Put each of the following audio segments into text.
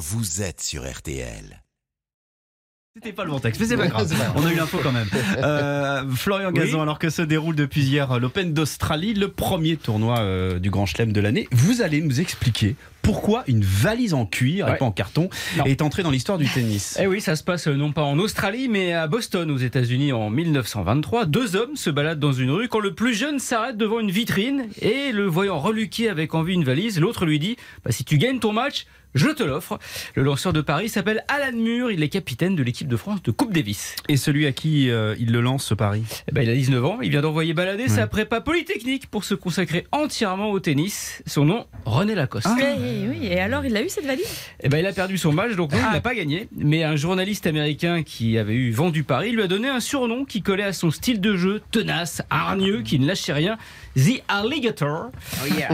vous êtes sur RTL. C'était pas le bon texte, mais c'est pas grave. On a eu l'info quand même. Euh, Florian Gazan, alors que se déroule depuis hier l'Open d'Australie, le premier tournoi euh, du Grand Chelem de l'année, vous allez nous expliquer pourquoi une valise en cuir et pas en carton Non. est entrée dans l'histoire du tennis. Eh oui, ça se passe euh, non pas en Australie, mais à Boston, aux États-Unis, en 1923. Deux hommes se baladent dans une rue quand le plus jeune s'arrête devant une vitrine et le voyant reluquer avec envie une valise, l'autre lui dit bah, Si tu gagnes ton match, je te l'offre. Le lanceur de Paris s'appelle Alan Mur, il est capitaine de l'équipe de France de Coupe Davis. Et celui à qui euh, il le lance, ce pari Eh ben, il a 19 ans, il vient d'envoyer balader sa prépa polytechnique pour se consacrer entièrement au tennis. Son nom, René Lacoste. Ah. Oui, et alors il a eu cette valise? Eh ben, il a perdu son match, donc non, il n'a pas gagné. Mais un journaliste américain qui avait eu vent du pari lui a donné un surnom qui collait à son style de jeu, tenace, hargneux, qui ne lâchait rien, The Alligator.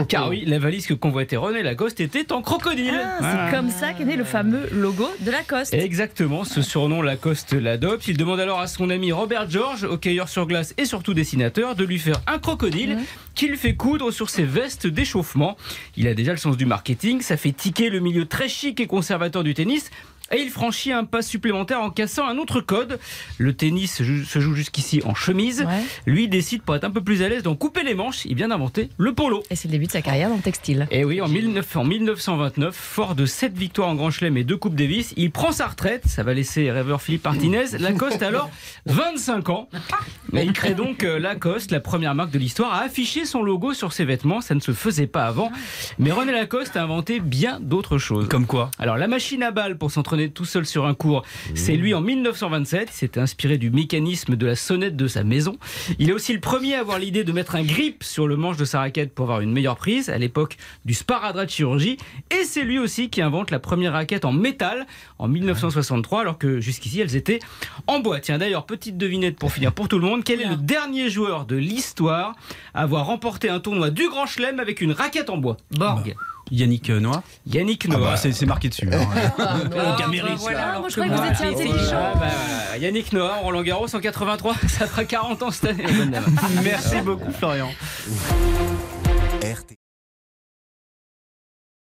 Car oui, la valise que convoitait René Lacoste était en crocodile. Ah. C'est comme ça qu'est né le fameux logo de Lacoste. Exactement, ce surnom Lacoste l'adopte. Il demande alors à son ami Robert George, hockeyeur sur glace et surtout dessinateur, de lui faire un crocodile qu'il fait coudre sur ses vestes d'échauffement. Il a déjà le sens du marketing, ça fait tiquer le milieu très chic et conservateur du tennis. Et il franchit un pas supplémentaire en cassant un autre code. Le tennis se joue- jusqu'ici en chemise. Ouais. Lui décide pour être un peu plus à l'aise d'en couper les manches. Il vient d'inventer le polo. Et c'est le début de sa carrière dans le textile. Et oui, en, 19 en 1929, fort de 7 victoires en Grand Chelem et 2 Coupes Davis, il prend sa retraite. Ça va laisser rêveur Philippe Martinez. Lacoste a alors 25 ans. Et il crée donc euh, Lacoste, la première marque de l'histoire, à afficher son logo sur ses vêtements. Ça ne se faisait pas avant. Mais René Lacoste a inventé bien d'autres choses. Comme quoi? Alors la machine à balles pour s'entraîner tout seul sur un cours, c'est lui en 1927. Il s'était inspiré du mécanisme de la sonnette de sa maison. Il est aussi le premier à avoir l'idée de mettre un grip sur le manche de sa raquette pour avoir une meilleure prise à l'époque du sparadrap de chirurgie. Et c'est lui aussi qui invente la première raquette en métal en 1963 alors que jusqu'ici elles étaient en bois. Tiens d'ailleurs, petite devinette pour finir pour tout le monde. Quel est le dernier joueur de l'histoire à avoir remporté un tournoi du Grand Chelem avec une raquette en bois? Borg. Yannick euh, Noah Yannick Ah Noah. bah, c'est c'est marqué dessus. hein. Caméris, voilà, là. moi je croyais que vous étiez Ah, intelligent. bah, voilà. Yannick Noah, Roland Garros en 83, ça fera 40 ans cette année. Merci beaucoup, Florian.